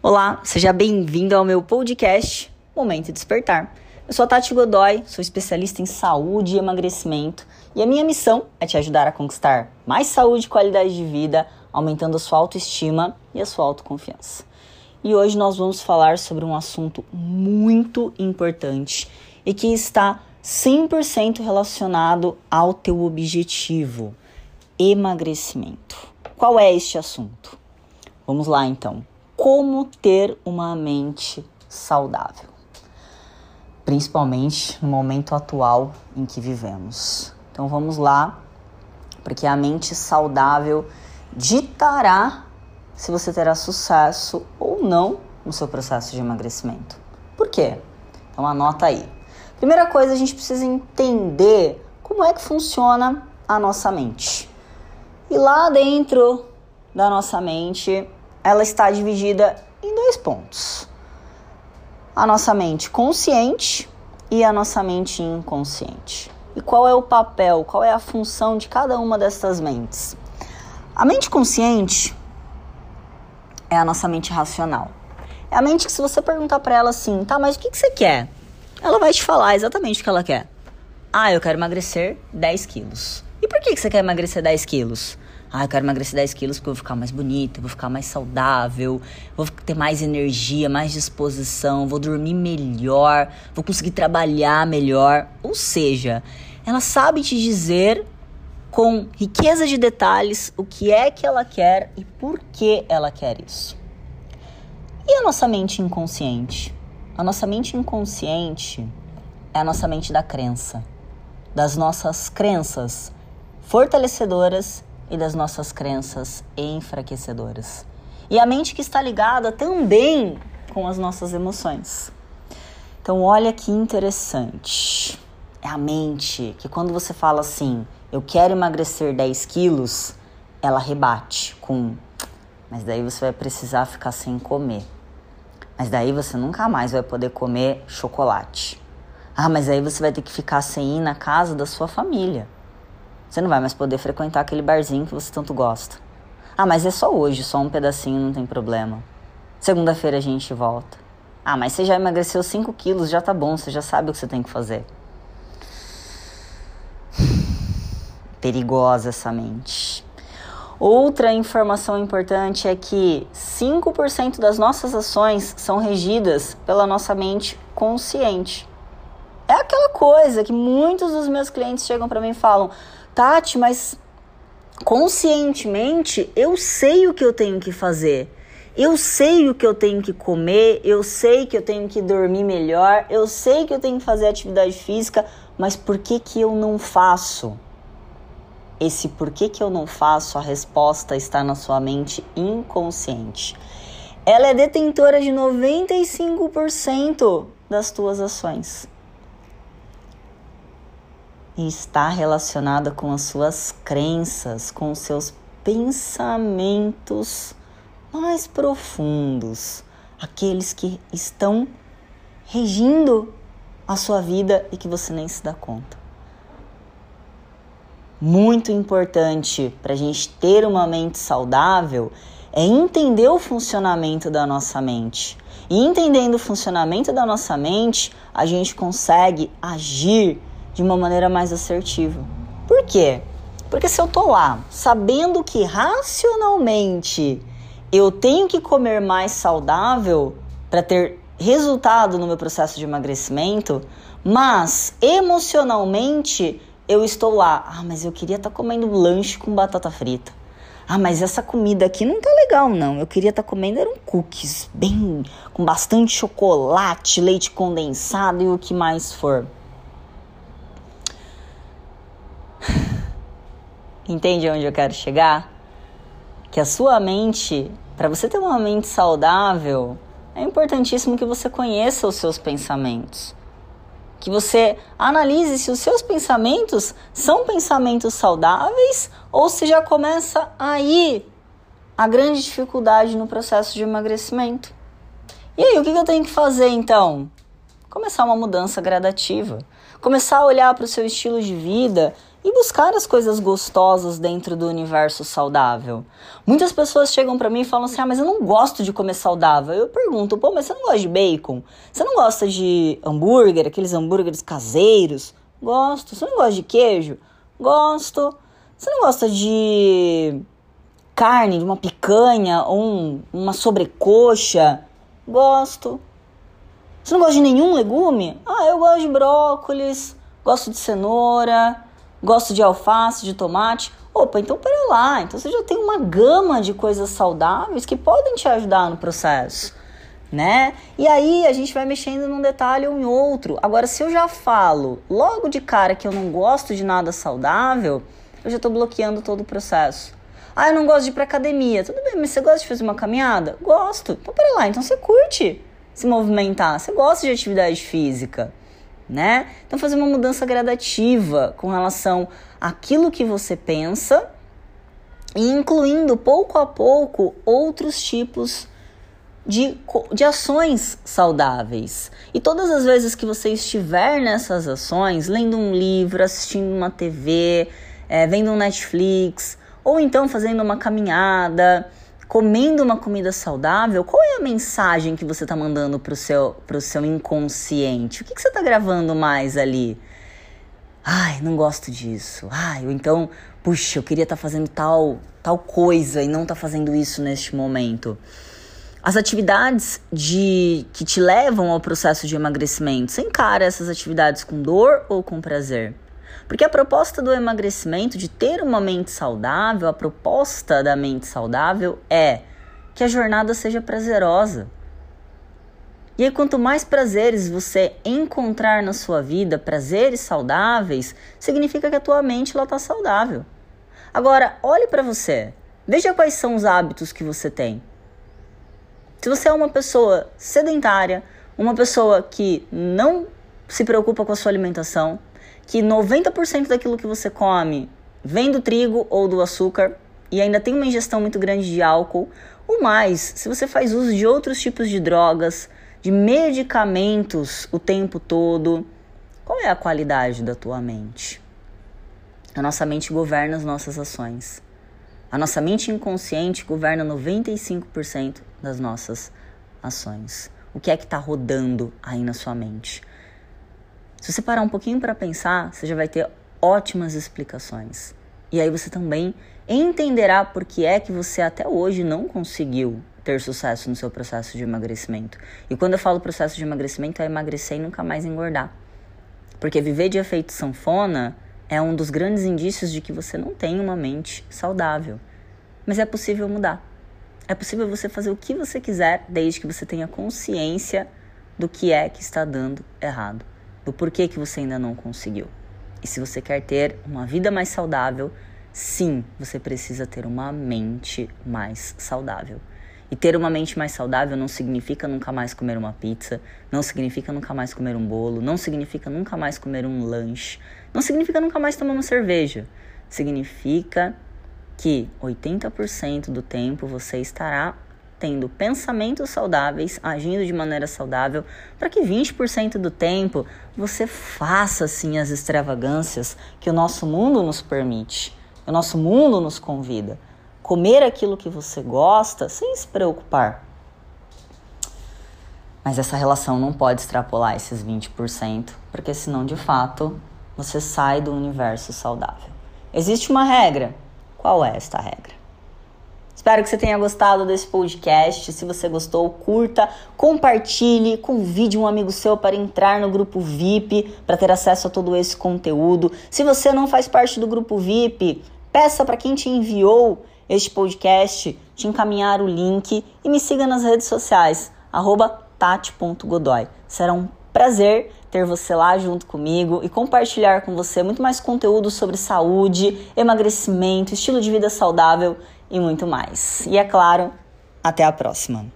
Olá, seja bem-vindo ao meu podcast Momento Despertar. Eu sou a Tati Godoy, sou especialista em saúde e emagrecimento e a minha missão é te ajudar a conquistar mais saúde e qualidade de vida, aumentando a sua autoestima e a sua autoconfiança. E hoje nós vamos falar sobre um assunto muito importante e que está 100% relacionado ao teu objetivo, emagrecimento. Qual é este assunto? Vamos lá então. Como ter uma mente saudável? Principalmente no momento atual em que vivemos. Então vamos lá, porque a mente saudável ditará se você terá sucesso ou não no seu processo de emagrecimento. Por quê? Então anota aí. Primeira coisa, a gente precisa entender como é que funciona a nossa mente. E lá dentro da nossa mente, ela está dividida em dois pontos: a nossa mente consciente e a nossa mente inconsciente. E qual é o papel, qual é a função de cada uma dessas mentes? A mente consciente é a nossa mente racional. É a mente que, se você perguntar para ela assim, tá, mas o que, que você quer? ela vai te falar exatamente o que ela quer. Ah, eu quero emagrecer 10 quilos. E por que, que você quer emagrecer 10 quilos? Ah, eu quero emagrecer 10 quilos porque eu vou ficar mais bonita, vou ficar mais saudável, vou ter mais energia, mais disposição, vou dormir melhor, vou conseguir trabalhar melhor. Ou seja, ela sabe te dizer com riqueza de detalhes o que é que ela quer e por que ela quer isso. E a nossa mente inconsciente? A nossa mente inconsciente é a nossa mente da crença, das nossas crenças fortalecedoras e das nossas crenças enfraquecedoras. E a mente que está ligada também com as nossas emoções. Então, olha que interessante. É a mente que, quando você fala assim, eu quero emagrecer 10 quilos, ela rebate com, mas daí você vai precisar ficar sem comer. Mas daí você nunca mais vai poder comer chocolate. Ah, mas aí você vai ter que ficar sem ir na casa da sua família. Você não vai mais poder frequentar aquele barzinho que você tanto gosta. Ah, mas é só hoje, só um pedacinho, não tem problema. Segunda-feira a gente volta. Ah, mas você já emagreceu 5 quilos, já tá bom, você já sabe o que você tem que fazer. Perigosa essa mente. Outra informação importante é que 5% das nossas ações são regidas pela nossa mente consciente. É aquela coisa que muitos dos meus clientes chegam para mim e falam: Tati, mas conscientemente eu sei o que eu tenho que fazer. Eu sei o que eu tenho que comer, eu sei que eu tenho que dormir melhor, eu sei que eu tenho que fazer atividade física, mas por que que eu não faço? esse porquê que eu não faço, a resposta está na sua mente inconsciente. Ela é detentora de 95% das tuas ações. E está relacionada com as suas crenças, com os seus pensamentos mais profundos, aqueles que estão regindo a sua vida e que você nem se dá conta muito importante para a gente ter uma mente saudável é entender o funcionamento da nossa mente. E entendendo o funcionamento da nossa mente, a gente consegue agir de uma maneira mais assertiva. Por quê? Porque se eu tô lá sabendo que racionalmente eu tenho que comer mais saudável para ter resultado no meu processo de emagrecimento, mas emocionalmente eu estou lá, ah, mas eu queria estar tá comendo lanche com batata frita. Ah, mas essa comida aqui não tá legal, não. Eu queria estar tá comendo eram cookies, bem com bastante chocolate, leite condensado e o que mais for. Entende onde eu quero chegar? Que a sua mente, para você ter uma mente saudável, é importantíssimo que você conheça os seus pensamentos que você analise se os seus pensamentos são pensamentos saudáveis ou se já começa aí a grande dificuldade no processo de emagrecimento. E aí, o que eu tenho que fazer então? Começar uma mudança gradativa. Começar a olhar para o seu estilo de vida e buscar as coisas gostosas dentro do universo saudável. Muitas pessoas chegam para mim e falam assim: "Ah, mas eu não gosto de comer saudável". Eu pergunto: "Pô, mas você não gosta de bacon? Você não gosta de hambúrguer, aqueles hambúrgueres caseiros?" Gosto. Você não gosta de queijo? Gosto. Você não gosta de carne, de uma picanha ou um, uma sobrecoxa? Gosto. Você não gosta de nenhum legume? Ah, eu gosto de brócolis, gosto de cenoura, gosto de alface, de tomate. Opa, então pera lá. Então você já tem uma gama de coisas saudáveis que podem te ajudar no processo, né? E aí a gente vai mexendo num detalhe ou em outro. Agora, se eu já falo logo de cara que eu não gosto de nada saudável, eu já estou bloqueando todo o processo. Ah, eu não gosto de ir pra academia. Tudo bem, mas você gosta de fazer uma caminhada? Gosto. Então pera lá, então você curte se movimentar, você gosta de atividade física né? Então fazer uma mudança gradativa com relação àquilo que você pensa e incluindo pouco a pouco outros tipos de, de ações saudáveis. E todas as vezes que você estiver nessas ações, lendo um livro, assistindo uma TV, é, vendo um Netflix, ou então fazendo uma caminhada, comendo uma comida saudável, qual é a mensagem que você está mandando para o seu, pro seu inconsciente? O que, que você está gravando mais ali? Ai, não gosto disso. Ai, ou então, puxa, eu queria estar tá fazendo tal, tal coisa e não estar tá fazendo isso neste momento. As atividades de que te levam ao processo de emagrecimento, você encara essas atividades com dor ou com prazer? Porque a proposta do emagrecimento, de ter uma mente saudável, a proposta da mente saudável é que a jornada seja prazerosa. E aí, quanto mais prazeres você encontrar na sua vida, prazeres saudáveis, significa que a tua mente está saudável. Agora, olhe para você. Veja quais são os hábitos que você tem. Se você é uma pessoa sedentária, uma pessoa que não se preocupa com a sua alimentação, que 90% daquilo que você come vem do trigo ou do açúcar e ainda tem uma ingestão muito grande de álcool, ou mais, se você faz uso de outros tipos de drogas, de medicamentos o tempo todo, qual é a qualidade da tua mente? A nossa mente governa as nossas ações. A nossa mente inconsciente governa 95% das nossas ações. O que é que está rodando aí na sua mente? Se você parar um pouquinho para pensar, você já vai ter ótimas explicações. E aí você também entenderá por que é que você até hoje não conseguiu ter sucesso no seu processo de emagrecimento. E quando eu falo processo de emagrecimento, é emagrecer e nunca mais engordar. Porque viver de efeito sanfona é um dos grandes indícios de que você não tem uma mente saudável. Mas é possível mudar. É possível você fazer o que você quiser desde que você tenha consciência do que é que está dando errado do porquê que você ainda não conseguiu. E se você quer ter uma vida mais saudável, sim, você precisa ter uma mente mais saudável. E ter uma mente mais saudável não significa nunca mais comer uma pizza, não significa nunca mais comer um bolo, não significa nunca mais comer um lanche, não significa nunca mais tomar uma cerveja. Significa que 80% do tempo você estará tendo pensamentos saudáveis, agindo de maneira saudável, para que 20% do tempo você faça assim as extravagâncias que o nosso mundo nos permite, o nosso mundo nos convida. Comer aquilo que você gosta sem se preocupar. Mas essa relação não pode extrapolar esses 20%, porque senão de fato você sai do universo saudável. Existe uma regra. Qual é esta regra? Espero que você tenha gostado desse podcast. Se você gostou, curta, compartilhe, convide um amigo seu para entrar no grupo VIP para ter acesso a todo esse conteúdo. Se você não faz parte do grupo VIP, peça para quem te enviou este podcast te encaminhar o link e me siga nas redes sociais, tati.godoy. Será um prazer ter você lá junto comigo e compartilhar com você muito mais conteúdo sobre saúde, emagrecimento, estilo de vida saudável e muito mais. E é claro, até a próxima.